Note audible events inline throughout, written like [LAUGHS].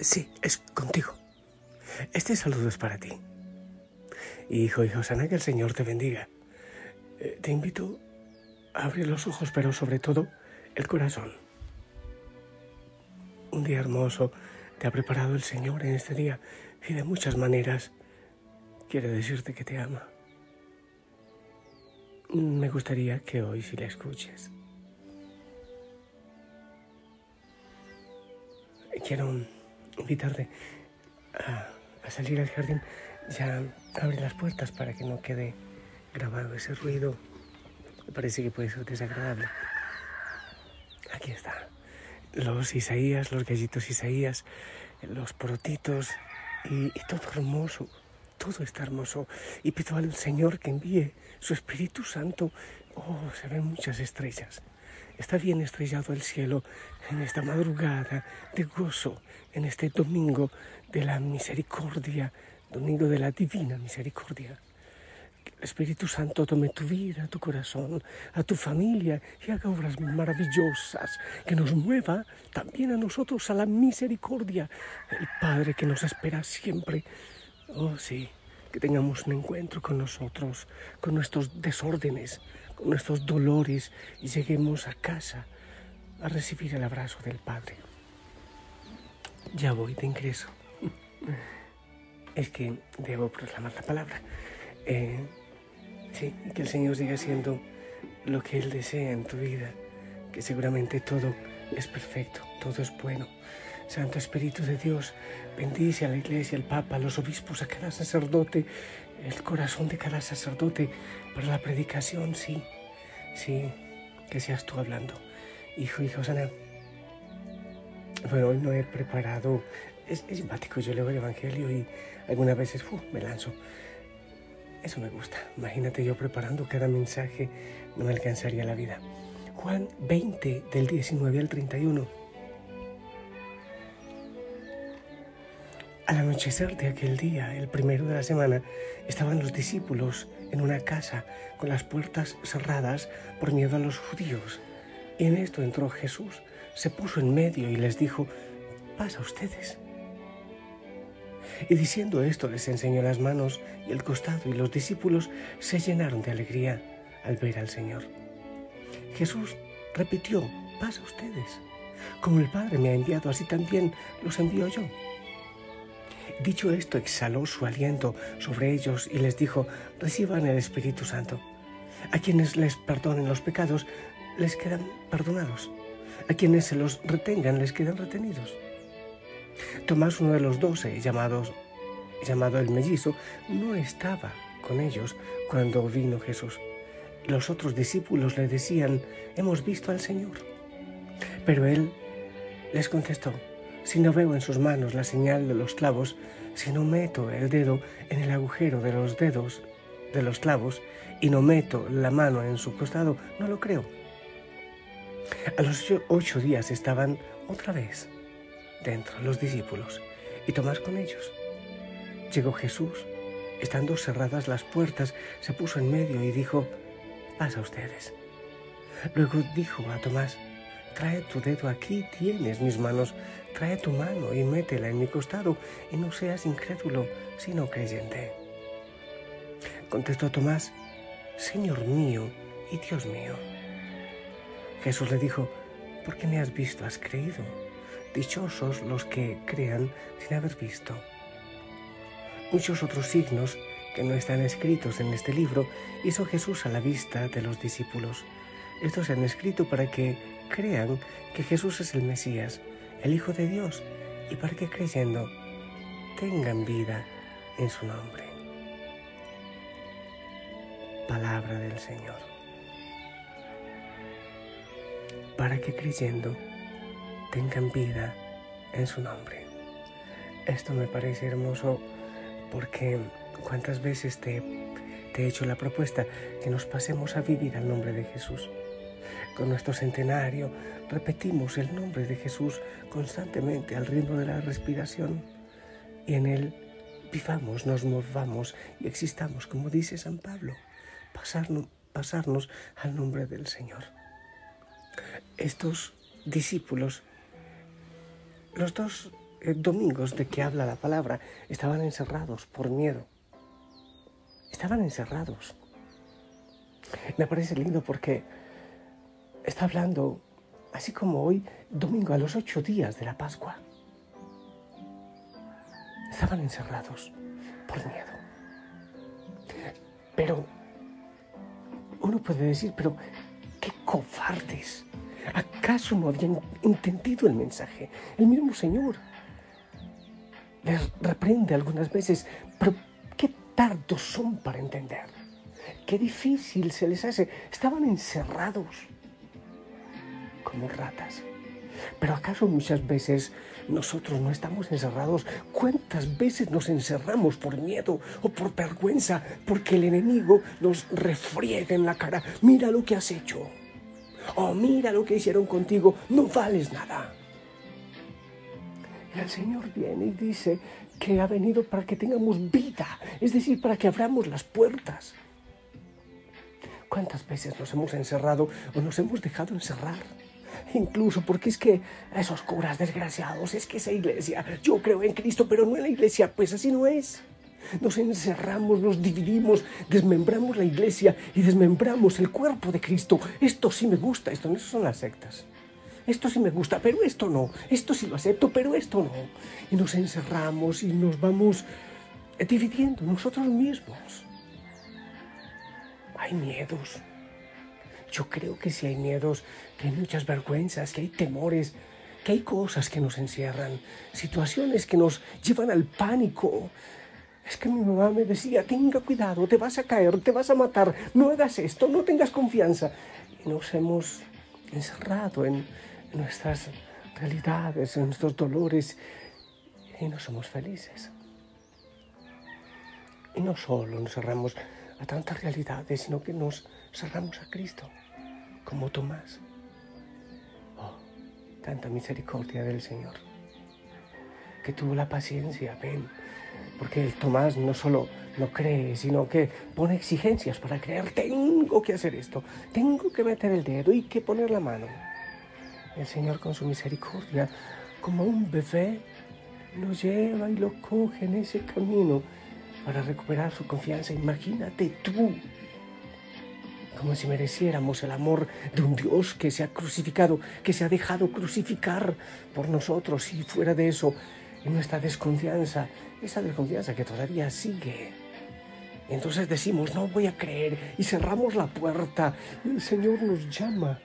Sí, es contigo. Este saludo es para ti. Hijo y Josana, que el Señor te bendiga. Eh, te invito a abrir los ojos, pero sobre todo el corazón. Un día hermoso te ha preparado el Señor en este día y de muchas maneras quiere decirte que te ama. Me gustaría que hoy si le escuches. Quiero invitarte a, salir al jardín. Ya abre las puertas para que no quede grabado ese ruido. Me parece que puede ser desagradable. Aquí está. Los Isaías, los gallitos Isaías, los porotitos y, y todo hermoso. Todo está hermoso. Y pido al Señor que envíe su Espíritu Santo. Oh, se ven muchas estrellas. Está bien estrellado el cielo en esta madrugada de gozo, en este domingo de la misericordia, domingo de la divina misericordia. El Espíritu Santo tome tu vida, tu corazón, a tu familia y haga obras maravillosas, que nos mueva también a nosotros a la misericordia, el Padre que nos espera siempre. Oh sí, que tengamos un encuentro con nosotros, con nuestros desórdenes, nuestros dolores y lleguemos a casa a recibir el abrazo del Padre. Ya voy de ingreso. [LAUGHS] Es que debo proclamar la palabra. Eh, sí, que el Señor siga siendo lo que Él desea en tu vida, que seguramente todo es perfecto, todo es bueno. Santo Espíritu de Dios, bendice a la iglesia, al Papa, a los obispos, a cada sacerdote, el corazón de cada sacerdote para la predicación, sí, sí, que seas tú hablando. Hijo, hijo Sana. Bueno, hoy no he preparado, es, es simpático, yo leo el Evangelio y algunas veces me lanzo. Eso me gusta. Imagínate yo preparando cada mensaje, no me alcanzaría la vida. Juan 20, del 19 al 31. Al anochecer de aquel día, el primero de la semana, estaban los discípulos en una casa con las puertas cerradas por miedo a los judíos. Y en esto entró Jesús, se puso en medio y les dijo, pasa ustedes. Y diciendo esto les enseñó las manos y el costado y los discípulos se llenaron de alegría al ver al Señor. Jesús repitió, pasa ustedes. Como el Padre me ha enviado, así también los envío yo. Dicho esto, exhaló su aliento sobre ellos y les dijo, reciban el Espíritu Santo. A quienes les perdonen los pecados, les quedan perdonados. A quienes se los retengan, les quedan retenidos. Tomás, uno de los doce, llamado el mellizo, no estaba con ellos cuando vino Jesús. Los otros discípulos le decían, hemos visto al Señor. Pero él les contestó, si no veo en sus manos la señal de los clavos, si no meto el dedo en el agujero de los dedos de los clavos y no meto la mano en su costado, no lo creo. A los ocho días estaban otra vez dentro los discípulos y Tomás con ellos. Llegó Jesús, estando cerradas las puertas, se puso en medio y dijo, pasa ustedes. Luego dijo a Tomás, Trae tu dedo aquí, tienes mis manos. Trae tu mano y métela en mi costado y no seas incrédulo, sino creyente. Contestó Tomás, Señor mío y Dios mío. Jesús le dijo, porque me has visto, has creído. Dichosos los que crean sin haber visto. Muchos otros signos que no están escritos en este libro hizo Jesús a la vista de los discípulos. Estos se han escrito para que crean que Jesús es el Mesías, el Hijo de Dios, y para que creyendo tengan vida en su nombre. Palabra del Señor. Para que creyendo tengan vida en su nombre. Esto me parece hermoso porque cuántas veces te, te he hecho la propuesta que nos pasemos a vivir al nombre de Jesús. Con nuestro centenario repetimos el nombre de Jesús constantemente al ritmo de la respiración y en él vivamos, nos movamos y existamos, como dice San Pablo, pasarnos, pasarnos al nombre del Señor. Estos discípulos, los dos eh, domingos de que habla la palabra, estaban encerrados por miedo. Estaban encerrados. Me parece lindo porque está hablando, así como hoy, domingo a los ocho días de la Pascua. Estaban encerrados por miedo. Pero uno puede decir, pero qué cobardes. ¿Acaso no habían entendido el mensaje? El mismo Señor les reprende algunas veces, pero qué tardos son para entender. Qué difícil se les hace. Estaban encerrados como ratas. Pero ¿acaso muchas veces nosotros no estamos encerrados? ¿Cuántas veces nos encerramos por miedo o por vergüenza porque el enemigo nos refriega en la cara? Mira lo que has hecho. Oh, mira lo que hicieron contigo. No vales nada. Y el Señor viene y dice que ha venido para que tengamos vida, es decir, para que abramos las puertas. ¿Cuántas veces nos hemos encerrado o nos hemos dejado encerrar? Incluso porque es que esos curas desgraciados, es que esa iglesia, yo creo en Cristo, pero no en la iglesia, pues así no es. Nos encerramos, nos dividimos, desmembramos la iglesia y desmembramos el cuerpo de Cristo. Esto sí me gusta, esto no son las sectas. Esto sí me gusta, pero esto no. Esto sí lo acepto, pero esto no. Y nos encerramos y nos vamos dividiendo nosotros mismos. Hay miedos, yo creo que si hay miedos, que hay muchas vergüenzas, que hay temores, que hay cosas que nos encierran, situaciones que nos llevan al pánico. Es que mi mamá me decía, tenga cuidado, te vas a caer, te vas a matar, no hagas esto, no tengas confianza. Y nos hemos encerrado en nuestras realidades, en nuestros dolores, y no somos felices. Y no solo nos cerramos a tantas realidades, sino que nos cerramos a Cristo como Tomás. Oh, tanta misericordia del Señor, que tuvo la paciencia, ven, porque el Tomás no solo no cree, sino que pone exigencias para creer, tengo que hacer esto, tengo que meter el dedo y que poner la mano. El Señor con su misericordia, como un bebé, lo lleva y lo coge en ese camino para recuperar su confianza. Imagínate tú como si mereciéramos el amor de un Dios que se ha crucificado, que se ha dejado crucificar por nosotros y fuera de eso, nuestra desconfianza, esa desconfianza que todavía sigue. Entonces decimos, no voy a creer y cerramos la puerta el Señor nos llama.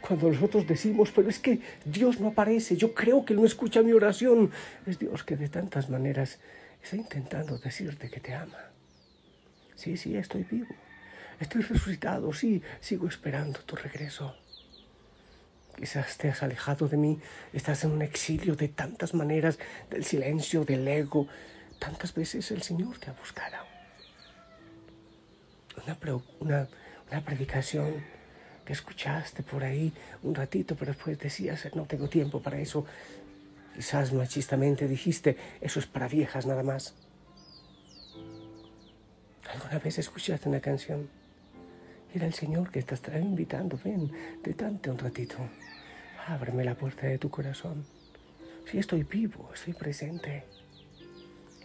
Cuando nosotros decimos, pero es que Dios no aparece, yo creo que no escucha mi oración, es Dios que de tantas maneras está intentando decirte que te ama. Sí, sí, estoy vivo. Estoy resucitado, sí, sigo esperando tu regreso. Quizás te has alejado de mí, estás en un exilio de tantas maneras, del silencio, del ego. Tantas veces el Señor te ha buscado. Una, una, una predicación que escuchaste por ahí un ratito, pero después decías, no tengo tiempo para eso. Quizás machistamente dijiste, eso es para viejas nada más. ¿Alguna vez escuchaste una canción? Era el Señor que te está invitando. Ven, detente un ratito. Ábreme la puerta de tu corazón. Si estoy vivo, estoy presente.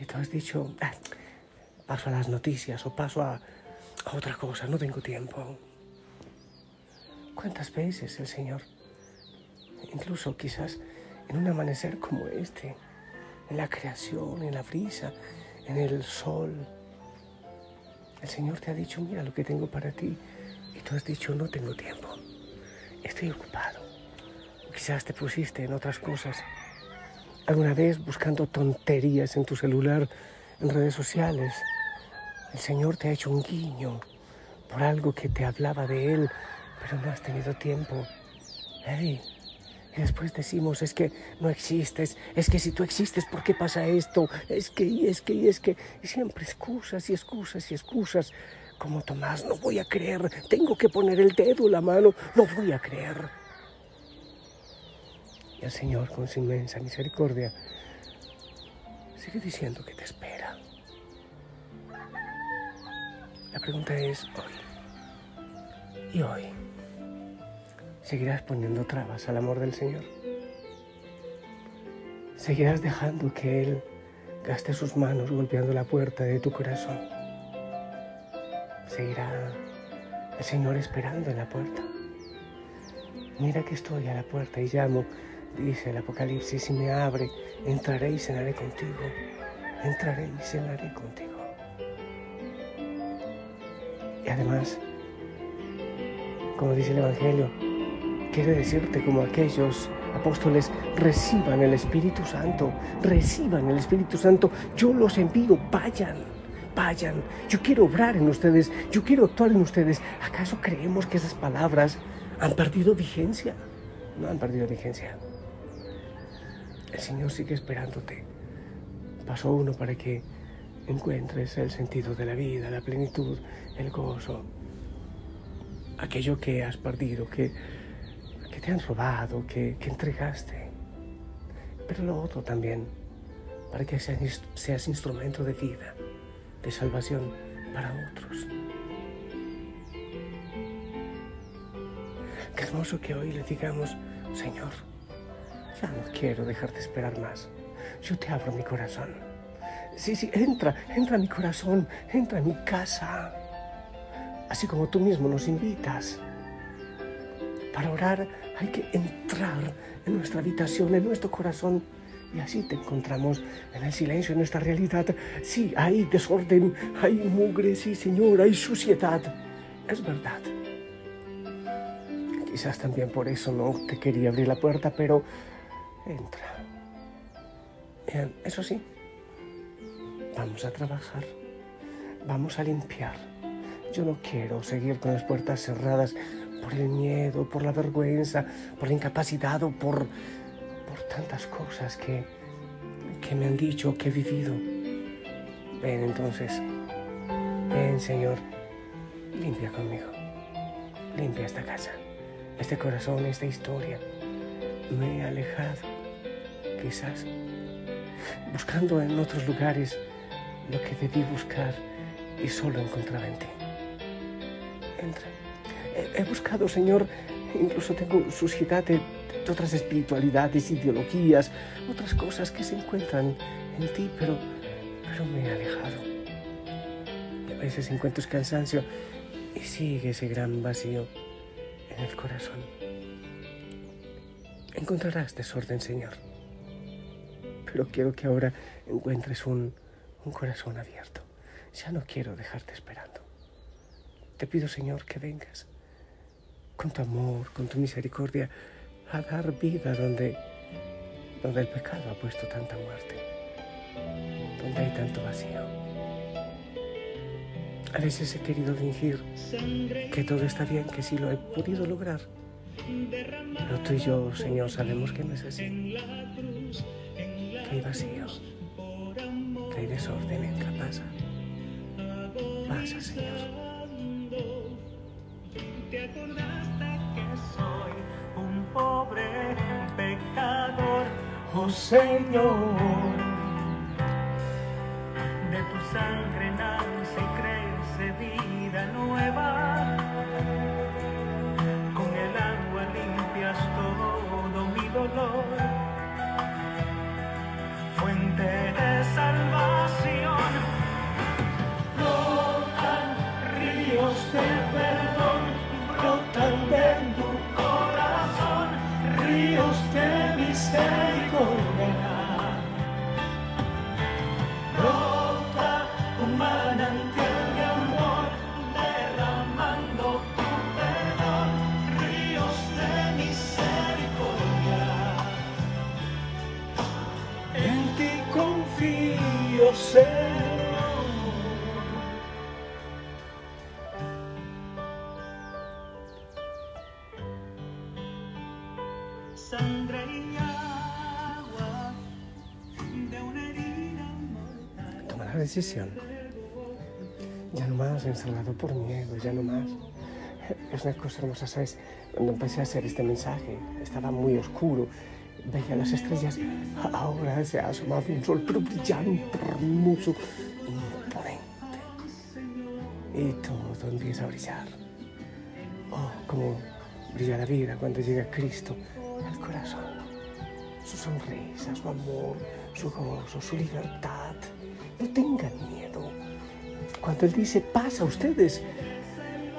Y tú has dicho, ah, paso a las noticias o paso a, a otra cosa, no tengo tiempo. ¿Cuántas veces el Señor, incluso quizás en un amanecer como este, en la creación, en la brisa, en el sol, el Señor te ha dicho, mira lo que tengo para ti. Tú has dicho, no tengo tiempo. Estoy ocupado. Quizás te pusiste en otras cosas. Alguna vez buscando tonterías en tu celular en redes sociales. El Señor te ha hecho un guiño por algo que te hablaba de Él, pero no has tenido tiempo. Y después decimos, es que no existes, es que si tú existes, ¿por qué pasa esto? Es que, y es que, y es que, y siempre excusas y excusas y excusas. Como Tomás, no voy a creer, tengo que poner el dedo la mano, no voy a creer. Y el Señor, con su inmensa misericordia, sigue diciendo que te espera. La pregunta es hoy. ¿Y hoy? ¿Seguirás poniendo trabas al amor del Señor? ¿Seguirás dejando que Él gaste sus manos golpeando la puerta de tu corazón? ¿Seguirá el Señor esperando en la puerta? Mira que estoy a la puerta y llamo, dice el Apocalipsis, y me abre, entraré y cenaré contigo. Entraré y cenaré contigo. Y además, como dice el Evangelio, quiere decirte como aquellos apóstoles, reciban el Espíritu Santo, reciban el Espíritu Santo, yo los envío, vayan, vayan, yo quiero obrar en ustedes, yo quiero actuar en ustedes. ¿Acaso creemos que esas palabras han perdido vigencia? No han perdido vigencia. El Señor sigue esperándote. Paso uno para que encuentres el sentido de la vida, la plenitud, el gozo, aquello que has perdido, que, que te han robado, que, que entregaste. Pero lo otro también, para que seas, seas instrumento de vida, de salvación para otros. Qué hermoso que hoy le digamos, Señor, ya no quiero dejarte esperar más. Yo te abro mi corazón Sí, sí, entra, entra a mi corazón, entra a mi casa. Así como tú mismo nos invitas. Para orar hay que entrar en nuestra habitación, en nuestro corazón. Y así te encontramos en el silencio, en nuestra realidad. Sí, hay desorden, hay mugre, sí, Señor, hay suciedad. Es verdad. Quizás también por eso no te quería abrir la puerta, pero entra. Eso sí, Vamos a trabajar. Vamos a limpiar. Yo no quiero seguir con las puertas cerradas por el miedo, por la vergüenza, por la incapacidad o por, por tantas cosas que, que me han dicho, que he vivido. Ven entonces, ven Señor, limpia conmigo, limpia esta casa, este corazón, esta historia. Me he alejado, quizás, buscando en otros lugares lo que debí buscar y solo encontraba en ti. Entra. He, buscado, Señor, incluso tengo suciedad de, otras espiritualidades, ideologías, otras cosas que se encuentran en ti, pero, pero me he alejado. Y a veces encuentro cansancio y sigue ese gran vacío en el corazón. Encontrarás desorden, Señor. Pero quiero que ahora encuentres un, un corazón abierto. Ya no quiero dejarte esperando. Te pido, Señor, que vengas con tu amor, con tu misericordia, a dar vida donde, donde el pecado ha puesto tanta muerte, donde hay tanto vacío. A veces he querido fingir que todo está bien, que sí lo he podido lograr. Pero tú y yo, Señor, sabemos que no es así. Que hay vacío hay desorden en la casa. Pasa, Señor. Señor. De tu sangre Toma la decisión. Ya no más, encerrado por miedo, ya no más. Es una cosa hermosa, ¿sabes? Cuando empecé a hacer este mensaje, estaba muy oscuro. Veía las estrellas, ahora se ha asomado un sol, pero brillante, hermoso, imponente. Y todo empieza a brillar. Oh, como brilla la vida cuando llega Cristo corazón. Su sonrisa, su amor, su gozo, su libertad. No tengan miedo. Cuando Él dice, pasa a ustedes,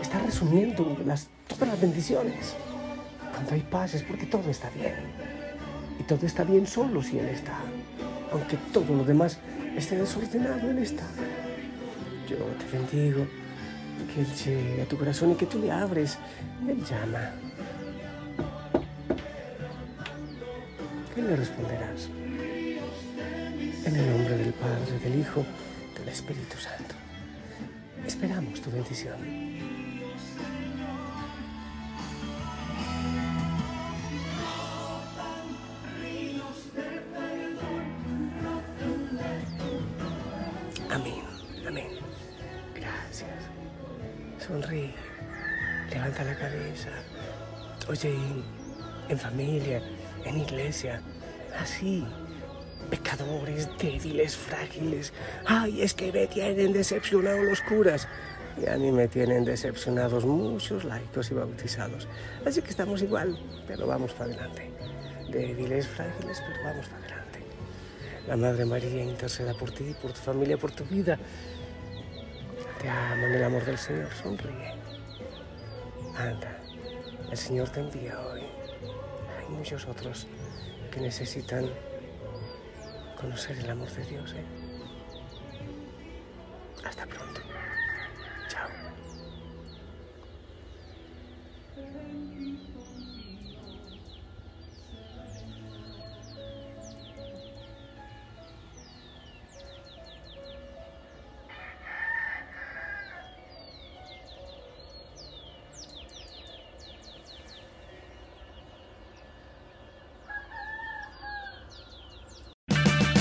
está resumiendo las, todas las bendiciones. Cuando hay paz es porque todo está bien. Y todo está bien solo si Él está. Aunque todo lo demás esté desordenado, Él está. Yo te bendigo, que Él llegue a tu corazón y que tú le abres. Él llama. ¿Qué le responderás? En el nombre del Padre, del Hijo, del Espíritu Santo. Esperamos tu bendición. Amén, amén. Gracias. Sonríe, levanta la cabeza. Oye, en familia, en iglesia, así. Pecadores, débiles, frágiles. Ay, es que me tienen decepcionado los curas. Y a mí me tienen decepcionados muchos laicos y bautizados. Así que estamos igual, pero vamos para adelante. Débiles, frágiles, pero vamos para adelante. La Madre María interceda por ti, por tu familia, por tu vida. Te amo en el amor del Señor. Sonríe. Anda, el Señor te envía hoy. Muchos otros que necesitan conocer el amor de Dios. ¿eh? Hasta pronto.